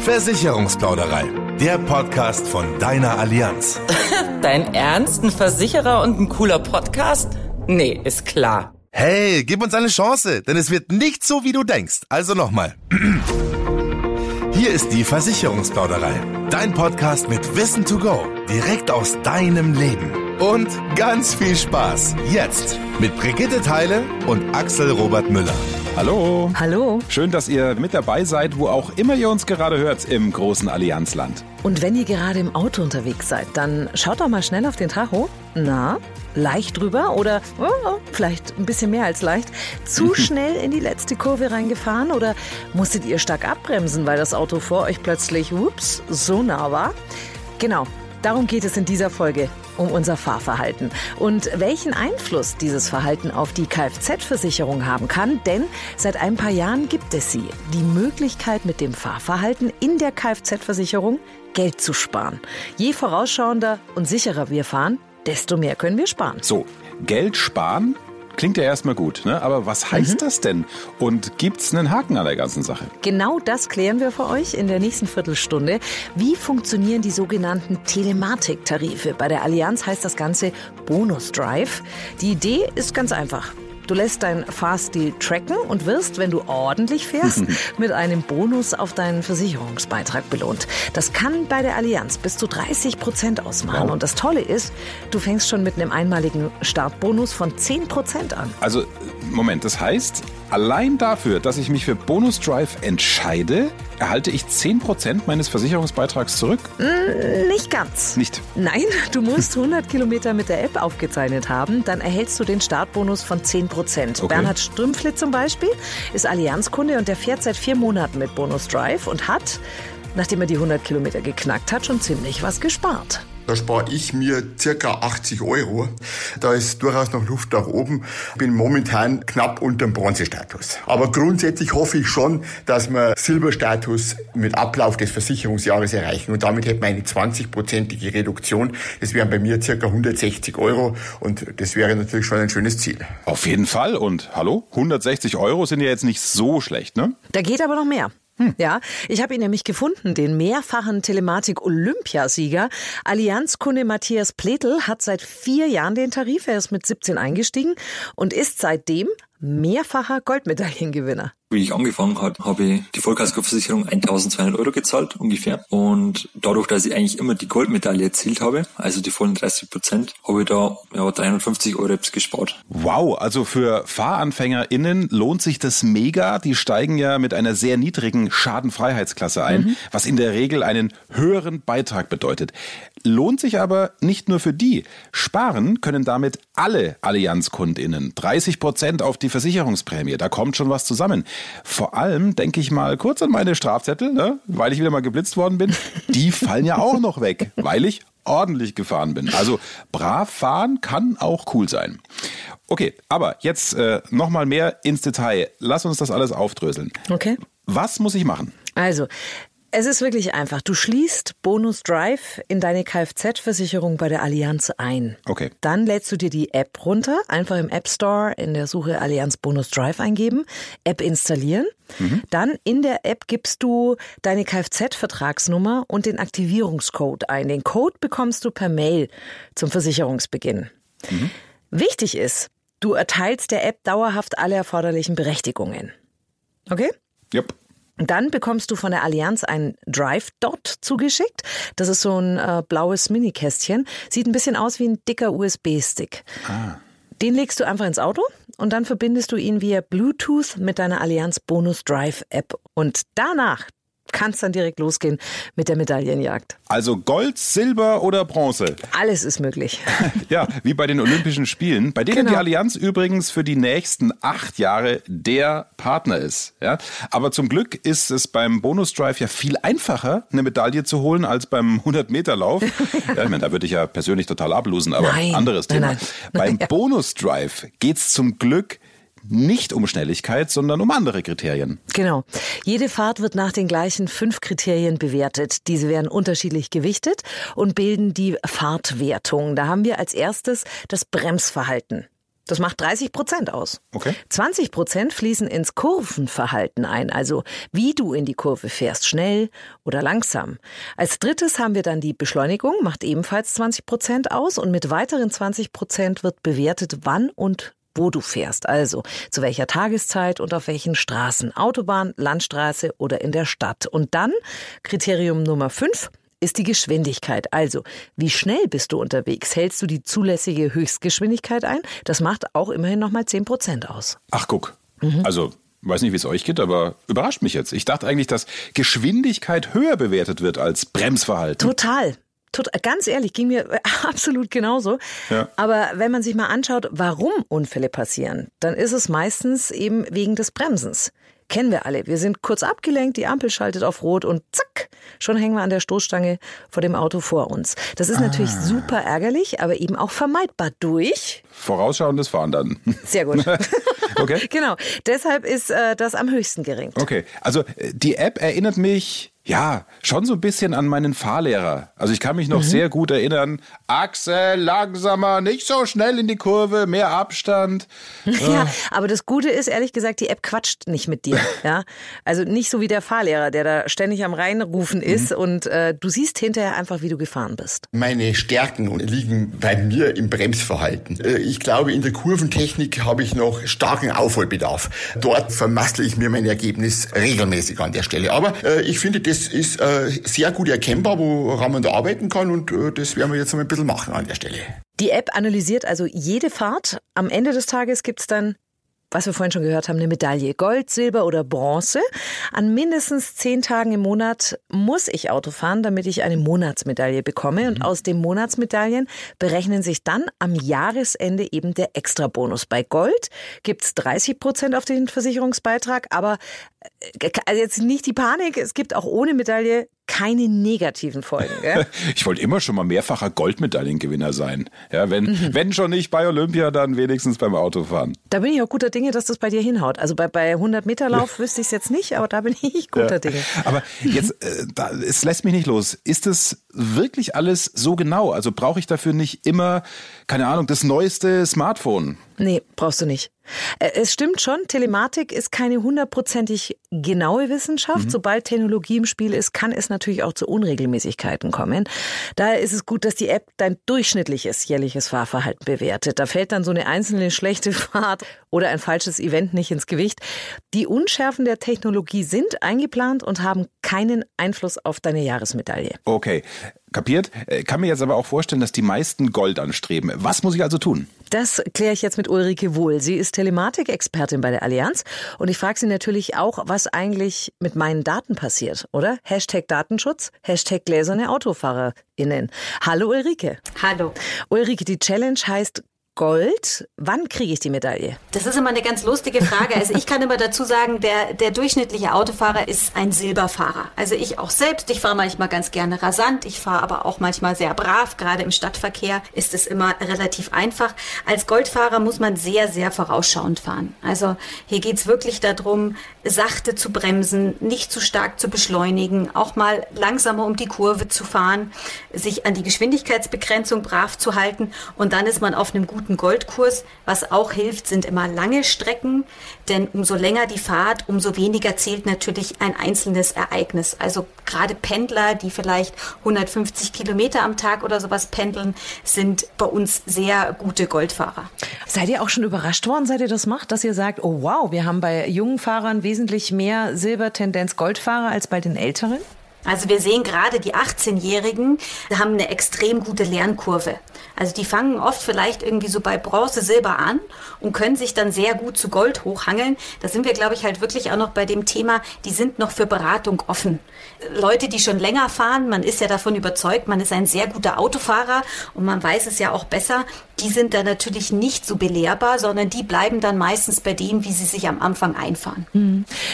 Versicherungsplauderei, der Podcast von deiner Allianz. Dein Ernst? Ein Versicherer und ein cooler Podcast? Nee, ist klar. Hey, gib uns eine Chance, denn es wird nicht so, wie du denkst. Also nochmal. Hier ist die Versicherungsplauderei. Dein Podcast mit Wissen to go. Direkt aus deinem Leben. Und ganz viel Spaß. Jetzt mit Brigitte Teile und Axel Robert Müller. Hallo. Hallo. Schön, dass ihr mit dabei seid, wo auch immer ihr uns gerade hört im großen Allianzland. Und wenn ihr gerade im Auto unterwegs seid, dann schaut doch mal schnell auf den Tacho. Na, leicht drüber oder oh, vielleicht ein bisschen mehr als leicht. Zu schnell in die letzte Kurve reingefahren oder musstet ihr stark abbremsen, weil das Auto vor euch plötzlich, ups, so nah war? Genau, darum geht es in dieser Folge um unser Fahrverhalten und welchen Einfluss dieses Verhalten auf die Kfz-Versicherung haben kann, denn seit ein paar Jahren gibt es sie, die Möglichkeit mit dem Fahrverhalten in der Kfz-Versicherung Geld zu sparen. Je vorausschauender und sicherer wir fahren, desto mehr können wir sparen. So, Geld sparen klingt ja erstmal gut, ne? aber was heißt Mhm. das denn? Und gibt's einen Haken an der ganzen Sache? Genau das klären wir für euch in der nächsten Viertelstunde. Wie funktionieren die sogenannten Telematiktarife? Bei der Allianz heißt das Ganze Bonus Drive. Die Idee ist ganz einfach. Du lässt deinen Fahrstil tracken und wirst, wenn du ordentlich fährst, mit einem Bonus auf deinen Versicherungsbeitrag belohnt. Das kann bei der Allianz bis zu 30 Prozent ausmachen. Wow. Und das Tolle ist, du fängst schon mit einem einmaligen Startbonus von 10 Prozent an. Also, Moment, das heißt, allein dafür, dass ich mich für Bonus Drive entscheide, erhalte ich 10% meines Versicherungsbeitrags zurück? Nicht ganz. Nicht. Nein, du musst 100 Kilometer mit der App aufgezeichnet haben. Dann erhältst du den Startbonus von 10 Prozent. Okay. Bernhard Strümpfle zum Beispiel ist Allianzkunde und der fährt seit vier Monaten mit Bonus Drive und hat, nachdem er die 100 Kilometer geknackt hat, schon ziemlich was gespart. Da spare ich mir circa 80 Euro. Da ist durchaus noch Luft nach oben. Bin momentan knapp unter dem Bronzestatus. Aber grundsätzlich hoffe ich schon, dass wir Silberstatus mit Ablauf des Versicherungsjahres erreichen. Und damit hätten wir eine 20-prozentige Reduktion. Das wären bei mir circa 160 Euro. Und das wäre natürlich schon ein schönes Ziel. Auf jeden Fall. Und hallo, 160 Euro sind ja jetzt nicht so schlecht, ne? Da geht aber noch mehr. Ja, ich habe ihn nämlich gefunden, den mehrfachen Telematik-Olympiasieger. Allianzkunde Matthias Pletl hat seit vier Jahren den Tarif. Er ist mit 17 eingestiegen und ist seitdem mehrfacher Goldmedaillengewinner. Wie ich angefangen habe, habe ich die Vollkaskoversicherung 1200 Euro gezahlt ungefähr. Und dadurch, dass ich eigentlich immer die Goldmedaille erzielt habe, also die vollen 30 Prozent, habe ich da ja, 350 Euro gespart. Wow, also für FahranfängerInnen lohnt sich das mega. Die steigen ja mit einer sehr niedrigen Schadenfreiheitsklasse ein, was in der Regel einen höheren Beitrag bedeutet. Lohnt sich aber nicht nur für die. Sparen können damit alle AllianzkundInnen. 30 Prozent auf die Versicherungsprämie. Da kommt schon was zusammen. Vor allem denke ich mal kurz an meine Strafzettel, ne? weil ich wieder mal geblitzt worden bin. Die fallen ja auch noch weg, weil ich ordentlich gefahren bin. Also brav fahren kann auch cool sein. Okay, aber jetzt äh, nochmal mehr ins Detail. Lass uns das alles aufdröseln. Okay. Was muss ich machen? Also, es ist wirklich einfach. Du schließt Bonus Drive in deine Kfz-Versicherung bei der Allianz ein. Okay. Dann lädst du dir die App runter, einfach im App Store in der Suche Allianz Bonus Drive eingeben, App installieren. Dann in der App gibst du deine Kfz-Vertragsnummer und den Aktivierungscode ein. Den Code bekommst du per Mail zum Versicherungsbeginn. Wichtig ist, du erteilst der App dauerhaft alle erforderlichen Berechtigungen. Okay? Yep. Dann bekommst du von der Allianz ein Drive Dot zugeschickt. Das ist so ein äh, blaues Minikästchen. Sieht ein bisschen aus wie ein dicker USB-Stick. Den legst du einfach ins Auto und dann verbindest du ihn via Bluetooth mit deiner Allianz Bonus Drive App. Und danach kann es dann direkt losgehen mit der Medaillenjagd. Also Gold, Silber oder Bronze. Alles ist möglich. Ja, wie bei den Olympischen Spielen, bei denen Genau. die Allianz übrigens für die nächsten acht Jahre der Partner ist. Ja, aber zum Glück ist es beim Bonus Drive ja viel einfacher, eine Medaille zu holen als beim 100-Meter-Lauf. ja, ich meine, da würde ich ja persönlich total ablosen, aber Nein, anderes nein, Thema. nein. Beim Ja. Bonus Drive geht's zum Glück nicht um Schnelligkeit, sondern um andere Kriterien. Genau. Jede Fahrt wird nach den gleichen fünf Kriterien bewertet. Diese werden unterschiedlich gewichtet und bilden die Fahrtwertung. Da haben wir als erstes das Bremsverhalten. Das macht 30 Prozent aus. Okay. 20 Prozent fließen ins Kurvenverhalten ein, also wie du in die Kurve fährst, schnell oder langsam. Als drittes haben wir dann die Beschleunigung, macht ebenfalls 20 Prozent aus und mit weiteren 20 Prozent wird bewertet, wann und wo du fährst, also zu welcher Tageszeit und auf welchen Straßen, Autobahn, Landstraße oder in der Stadt. Und dann Kriterium Nummer 5, ist die Geschwindigkeit. Also, wie schnell bist du unterwegs? Hältst du die zulässige Höchstgeschwindigkeit ein? Das macht auch immerhin nochmal 10 Prozent aus. Ach, guck. Also, weiß nicht, wie es euch geht, aber überrascht mich jetzt. Ich dachte eigentlich, dass Geschwindigkeit höher bewertet wird als Bremsverhalten. Total. Tot, ganz ehrlich, ging mir absolut genauso. Ja. Aber wenn man sich mal anschaut, warum Unfälle passieren, dann ist es meistens eben wegen des Bremsens. Kennen wir alle. Wir sind kurz abgelenkt, die Ampel schaltet auf Rot und zack, schon hängen wir an der Stoßstange vor dem Auto vor uns. Das ist natürlich super ärgerlich, aber eben auch vermeidbar durch. Vorausschauendes Fahren dann. Sehr gut. Okay. genau. Deshalb ist äh, das am höchsten gerankt. Okay, also äh, die App erinnert mich, ja, schon so ein bisschen an meinen Fahrlehrer. Also ich kann mich noch sehr gut erinnern. Axel, langsamer, nicht so schnell in die Kurve, mehr Abstand. Ja, aber das Gute ist, ehrlich gesagt, die App quatscht nicht mit dir. Ja, also nicht so wie der Fahrlehrer, der da ständig am Reinrufen ist und äh, du siehst hinterher einfach, wie du gefahren bist. Meine Stärken liegen bei mir im Bremsverhalten. Äh, Ich glaube, in der Kurventechnik habe ich noch starken Aufholbedarf. Dort vermassle ich mir mein Ergebnis regelmäßig an der Stelle. Aber äh, ich finde, das ist äh, sehr gut erkennbar, woran man da arbeiten kann und äh, das werden wir jetzt noch ein bisschen machen an der Stelle. Die App analysiert also jede Fahrt. Am Ende des Tages gibt's dann, was wir vorhin schon gehört haben, eine Medaille. Gold, Silber oder Bronze. An mindestens zehn Tagen im Monat muss ich Auto fahren, damit ich eine Monatsmedaille bekomme. Und aus den Monatsmedaillen berechnen sich dann am Jahresende eben der Extrabonus. Bei Gold gibt's 30 Prozent auf den Versicherungsbeitrag, aber äh, also jetzt nicht die Panik, es gibt auch ohne Medaille keine negativen Folgen. Gell? Ich wollte immer schon mal mehrfacher Goldmedaillengewinner sein. Ja, wenn, wenn schon nicht bei Olympia, dann wenigstens beim Autofahren. Da bin ich auch guter Dinge, dass das bei dir hinhaut. Also bei, bei 100 Meter Lauf wüsste ich es jetzt nicht, aber da bin ich guter Ja. Dinge. Aber jetzt, äh, da, es lässt mich nicht los. Ist es wirklich alles so genau? Also brauche ich dafür nicht immer, keine Ahnung, das neueste Smartphone? Nee, brauchst du nicht. Äh, Es stimmt schon, Telematik ist keine hundertprozentig genaue Wissenschaft. Sobald Technologie im Spiel ist, kann es natürlich auch zu Unregelmäßigkeiten kommen. Daher ist es gut, dass die App dein durchschnittliches jährliches Fahrverhalten bewertet. Da fällt dann so eine einzelne schlechte Fahrt oder ein falsches Event nicht ins Gewicht. Die Unschärfen der Technologie sind eingeplant und haben keinen Einfluss auf deine Jahresmedaille. Okay, kapiert. Äh, Kann mir jetzt aber auch vorstellen, dass die meisten Gold anstreben. Was muss ich also tun? Das kläre ich jetzt mit Ulrike Wohl. Sie ist Telematik-Expertin bei der Allianz und ich frage sie natürlich auch, was eigentlich mit meinen Daten passiert, oder? Hashtag Datenschutz, Hashtag gläserne AutofahrerInnen. Hallo Ulrike. Hallo. Ulrike, die Challenge heißt Gold. Wann kriege ich die Medaille? Das ist immer eine ganz lustige Frage. Also ich kann immer dazu sagen, der, der durchschnittliche Autofahrer ist ein Silberfahrer. Also ich auch selbst. Ich fahre manchmal ganz gerne rasant. Ich fahre aber auch manchmal sehr brav. Gerade im Stadtverkehr ist es immer relativ einfach. Als Goldfahrer muss man sehr, sehr vorausschauend fahren. Also hier geht's wirklich darum, sachte zu bremsen, nicht zu stark zu beschleunigen, auch mal langsamer um die Kurve zu fahren, sich an die Geschwindigkeitsbegrenzung brav zu halten und dann ist man auf einem guten Goldkurs. Was auch hilft, sind immer lange Strecken, denn umso länger die Fahrt, umso weniger zählt natürlich ein einzelnes Ereignis. Also gerade Pendler, die vielleicht 150 Kilometer am Tag oder sowas pendeln, sind bei uns sehr gute Goldfahrer. Seid ihr auch schon überrascht worden, seit ihr das macht, dass ihr sagt, oh wow, wir haben bei jungen Fahrern wesentlich mehr Silbertendenz Goldfahrer als bei den älteren? Also wir sehen gerade die 18-Jährigen haben eine extrem gute Lernkurve. Also die fangen oft vielleicht irgendwie so bei Bronze, Silber an und können sich dann sehr gut zu Gold hochhangeln. Da sind wir, glaube ich, halt wirklich auch noch bei dem Thema, die sind noch für Beratung offen. Leute, die schon länger fahren, man ist ja davon überzeugt, man ist ein sehr guter Autofahrer und man weiß es ja auch besser, die sind dann natürlich nicht so belehrbar, sondern die bleiben dann meistens bei dem, wie sie sich am Anfang einfahren.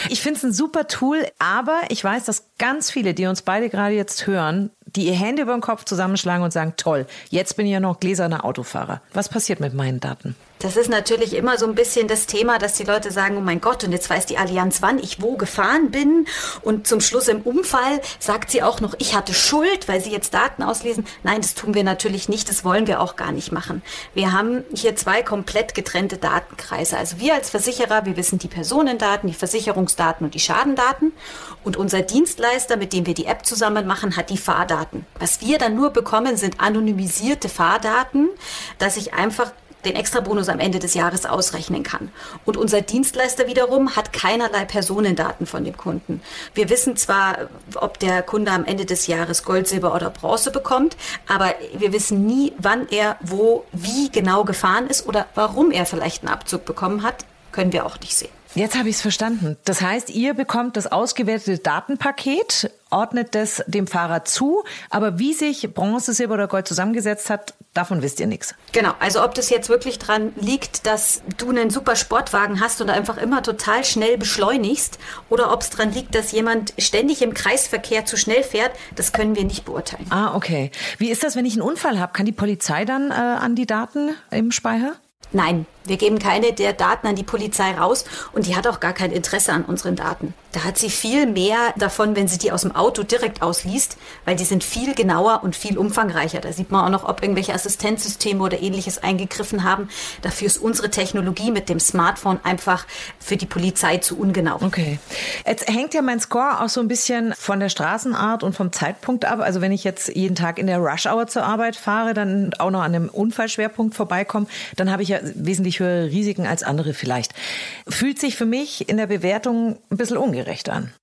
Ich finde es ein super Tool, aber ich weiß, dass ganz viele, die uns beide gerade jetzt hören, die ihr Hände über den Kopf zusammenschlagen und sagen, toll, jetzt bin ich ja noch gläserner Autofahrer. Was passiert mit meinen Daten? Das ist natürlich immer so ein bisschen das Thema, dass die Leute sagen, oh mein Gott, und jetzt weiß die Allianz, wann ich wo gefahren bin. Und zum Schluss im Unfall sagt sie auch noch, ich hatte Schuld, weil sie jetzt Daten auslesen. Nein, das tun wir natürlich nicht, das wollen wir auch gar nicht machen. Wir haben hier zwei komplett getrennte Datenkreise. Also wir als Versicherer, wir wissen die Personendaten, die Versicherungsdaten und die Schadendaten. Und unser Dienstleister, mit dem wir die App zusammen machen, hat die Fahrdaten. Was wir dann nur bekommen, sind anonymisierte Fahrdaten, dass ich einfach den Extrabonus am Ende des Jahres ausrechnen kann. Und unser Dienstleister wiederum hat keinerlei Personendaten von dem Kunden. Wir wissen zwar, ob der Kunde am Ende des Jahres Gold, Silber oder Bronze bekommt, aber wir wissen nie, wann er wo, wie genau gefahren ist oder warum er vielleicht einen Abzug bekommen hat, können wir auch nicht sehen. Jetzt habe ich es verstanden. Das heißt, ihr bekommt das ausgewertete Datenpaket, ordnet das dem Fahrer zu, aber wie sich Bronze, Silber oder Gold zusammengesetzt hat, davon wisst ihr nichts. Genau, also ob das jetzt wirklich dran liegt, dass du einen super Sportwagen hast und einfach immer total schnell beschleunigst oder ob es dran liegt, dass jemand ständig im Kreisverkehr zu schnell fährt, das können wir nicht beurteilen. Ah, okay. Wie ist das, wenn ich einen Unfall habe? Kann die Polizei dann äh, an die Daten im Speicher? Nein, wir geben keine der Daten an die Polizei raus und die hat auch gar kein Interesse an unseren Daten. Da hat sie viel mehr davon, wenn sie die aus dem Auto direkt ausliest, weil die sind viel genauer und viel umfangreicher. Da sieht man auch noch, ob irgendwelche Assistenzsysteme oder ähnliches eingegriffen haben. Dafür ist unsere Technologie mit dem Smartphone einfach für die Polizei zu ungenau. Okay. Jetzt hängt ja mein Score auch so ein bisschen von der Straßenart und vom Zeitpunkt ab. Also wenn ich jetzt jeden Tag in der Rush Hour zur Arbeit fahre, dann auch noch an einem Unfallschwerpunkt vorbeikomme, dann habe ich ja wesentlich höhere Risiken als andere vielleicht. Fühlt sich für mich in der Bewertung ein bisschen ungerecht an.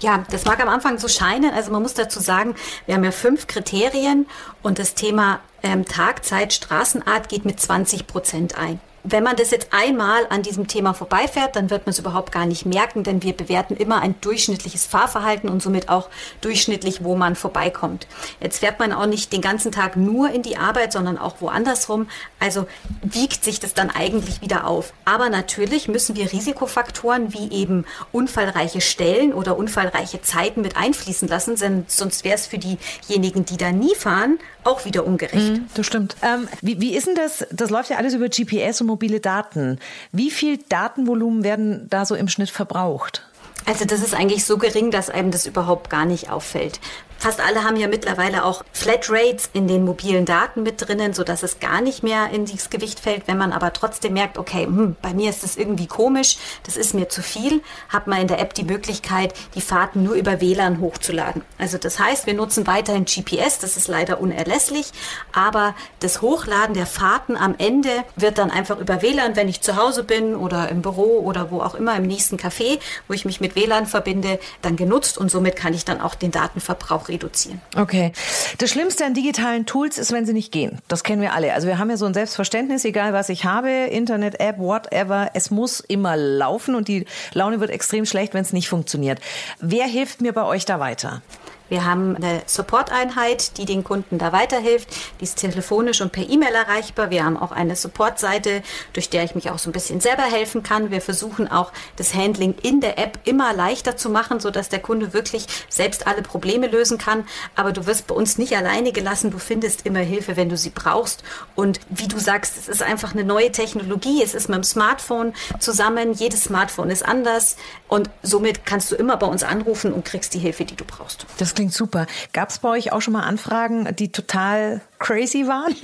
Ja, das mag am Anfang so scheinen. Also man muss dazu sagen, wir haben ja fünf Kriterien und das Thema ähm, Tag, Zeit, Straßenart geht mit 20 Prozent ein. Wenn man das jetzt einmal an diesem Thema vorbeifährt, dann wird man es überhaupt gar nicht merken, denn wir bewerten immer ein durchschnittliches Fahrverhalten und somit auch durchschnittlich, wo man vorbeikommt. Jetzt fährt man auch nicht den ganzen Tag nur in die Arbeit, sondern auch woanders rum. Also wiegt sich das dann eigentlich wieder auf. Aber natürlich müssen wir Risikofaktoren wie eben unfallreiche Stellen oder unfallreiche Zeiten mit einfließen lassen, denn sonst wäre es für diejenigen, die da nie fahren, auch wieder ungerecht. Mhm, das stimmt. Ähm, wie, wie ist denn das? Das läuft ja alles über GPS und mobile Daten. Wie viel Datenvolumen werden da so im Schnitt verbraucht? Also das ist eigentlich so gering, dass einem das überhaupt gar nicht auffällt. Fast alle haben ja mittlerweile auch Flatrates in den mobilen Daten mit drinnen, sodass es gar nicht mehr in dieses Gewicht fällt. Wenn man aber trotzdem merkt, okay, hm, bei mir ist das irgendwie komisch, das ist mir zu viel, hat man in der App die Möglichkeit, die Fahrten nur über WLAN hochzuladen. Also das heißt, wir nutzen weiterhin GPS, das ist leider unerlässlich, aber das Hochladen der Fahrten am Ende wird dann einfach über WLAN, wenn ich zu Hause bin oder im Büro oder wo auch immer im nächsten Café, wo ich mich mit WLAN verbinde, dann genutzt und somit kann ich dann auch den Datenverbrauch reduzieren. Okay. Das Schlimmste an digitalen Tools ist, wenn sie nicht gehen. Das kennen wir alle. Also wir haben ja so ein Selbstverständnis, egal was ich habe, Internet, App, whatever, es muss immer laufen und die Laune wird extrem schlecht, wenn es nicht funktioniert. Wer hilft mir bei euch da weiter? Wir haben eine Support-Einheit, die den Kunden da weiterhilft. Die ist telefonisch und per E-Mail erreichbar. Wir haben auch eine Support-Seite, durch der ich mich auch so ein bisschen selber helfen kann. Wir versuchen auch das Handling in der App immer leichter zu machen, sodass der Kunde wirklich selbst alle Probleme lösen kann. Aber du wirst bei uns nicht alleine gelassen. Du findest immer Hilfe, wenn du sie brauchst. Und wie du sagst, es ist einfach eine neue Technologie. Es ist mit dem Smartphone zusammen. Jedes Smartphone ist anders. Und somit kannst du immer bei uns anrufen und kriegst die Hilfe, die du brauchst. Das klingt super. Gab es bei euch auch schon mal Anfragen, die total crazy waren?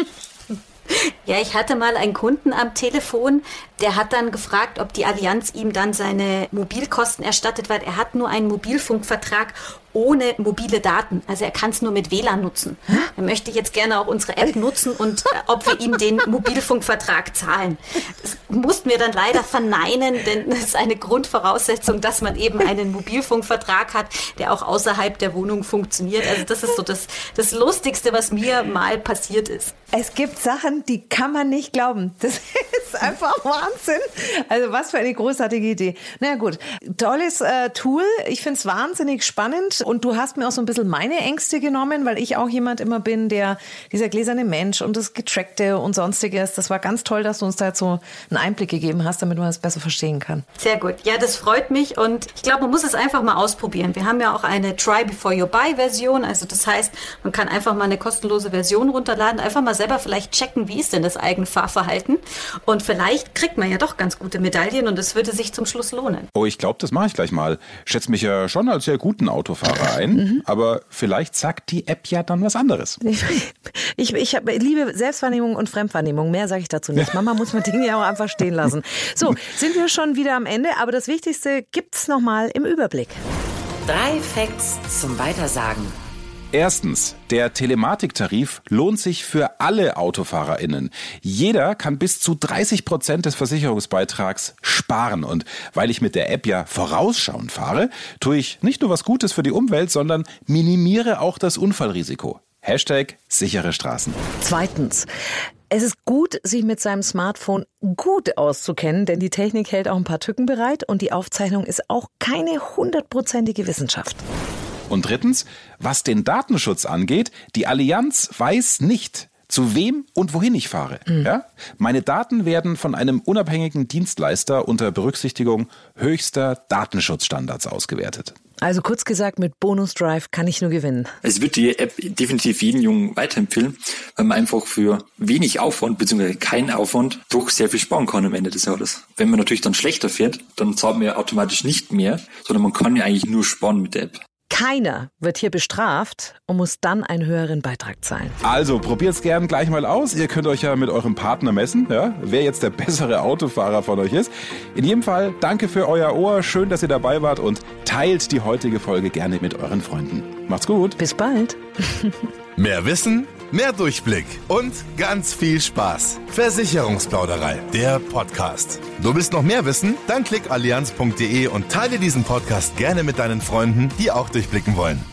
Ja, ich hatte mal einen Kunden am Telefon, der hat dann gefragt, ob die Allianz ihm dann seine Mobilkosten erstattet, weil er hat nur einen Mobilfunkvertrag ohne mobile Daten. Also er kann es nur mit WLAN nutzen. Er möchte jetzt gerne auch unsere App nutzen und äh, ob wir ihm den Mobilfunkvertrag zahlen. Das mussten wir dann leider verneinen, denn es ist eine Grundvoraussetzung, dass man eben einen Mobilfunkvertrag hat, der auch außerhalb der Wohnung funktioniert. Also das ist so das, das Lustigste, was mir mal passiert ist. Es gibt Sachen, die kann man nicht glauben. Das ist einfach Wahnsinn. Also was für eine großartige Idee. Na naja, gut, tolles äh, Tool. Ich finde es wahnsinnig spannend. Und du hast mir auch so ein bisschen meine Ängste genommen, weil ich auch jemand immer bin, der dieser gläserne Mensch und das Getrackte und sonstiges. Das war ganz toll, dass du uns da jetzt so einen Einblick gegeben hast, damit man das besser verstehen kann. Sehr gut. Ja, das freut mich und ich glaube, man muss es einfach mal ausprobieren. Wir haben ja auch eine Try Before You Buy Version. Also das heißt, man kann einfach mal eine kostenlose Version runterladen, einfach mal selber vielleicht checken, wie ist denn das Eigenfahrverhalten. Und vielleicht kriegt man ja doch ganz gute Medaillen und es würde sich zum Schluss lohnen. Oh, ich glaube, das mache ich gleich mal. Schätze mich ja schon als sehr guten Autofahrer ein, mhm. aber vielleicht sagt die App ja dann was anderes. Ich, ich, ich liebe Selbstwahrnehmung und Fremdwahrnehmung. Mehr sage ich dazu nicht. Mama muss man Dinge ja auch einfach stehen lassen. So, sind wir schon wieder am Ende, aber das Wichtigste gibt's noch mal im Überblick. Drei Facts zum Weitersagen. Erstens, der Telematiktarif lohnt sich für alle AutofahrerInnen. Jeder kann bis zu 30 Prozent des Versicherungsbeitrags sparen. Und weil ich mit der App ja vorausschauend fahre, tue ich nicht nur was Gutes für die Umwelt, sondern minimiere auch das Unfallrisiko. Hashtag sichere Straßen. Zweitens, es ist gut, sich mit seinem Smartphone gut auszukennen, denn die Technik hält auch ein paar Tücken bereit und die Aufzeichnung ist auch keine hundertprozentige Wissenschaft. Und drittens, was den Datenschutz angeht, die Allianz weiß nicht, zu wem und wohin ich fahre. Mhm. Ja? Meine Daten werden von einem unabhängigen Dienstleister unter Berücksichtigung höchster Datenschutzstandards ausgewertet. Also kurz gesagt, mit Bonus Drive kann ich nur gewinnen. Es wird die App definitiv jeden Jungen weiterempfehlen, weil man einfach für wenig Aufwand bzw. keinen Aufwand doch sehr viel sparen kann am Ende des Jahres. Wenn man natürlich dann schlechter fährt, dann zahlt man ja automatisch nicht mehr, sondern man kann ja eigentlich nur sparen mit der App. Keiner wird hier bestraft und muss dann einen höheren Beitrag zahlen. Also probiert's gern gleich mal aus. Ihr könnt euch ja mit eurem Partner messen, ja, wer jetzt der bessere Autofahrer von euch ist. In jedem Fall danke für euer Ohr, schön, dass ihr dabei wart und teilt die heutige Folge gerne mit euren Freunden. Macht's gut. Bis bald. Mehr Wissen, mehr Durchblick und ganz viel Spaß. Versicherungsplauderei, der Podcast. Du willst noch mehr wissen? Dann klick allianz.de und teile diesen Podcast gerne mit deinen Freunden, die auch durchblicken wollen.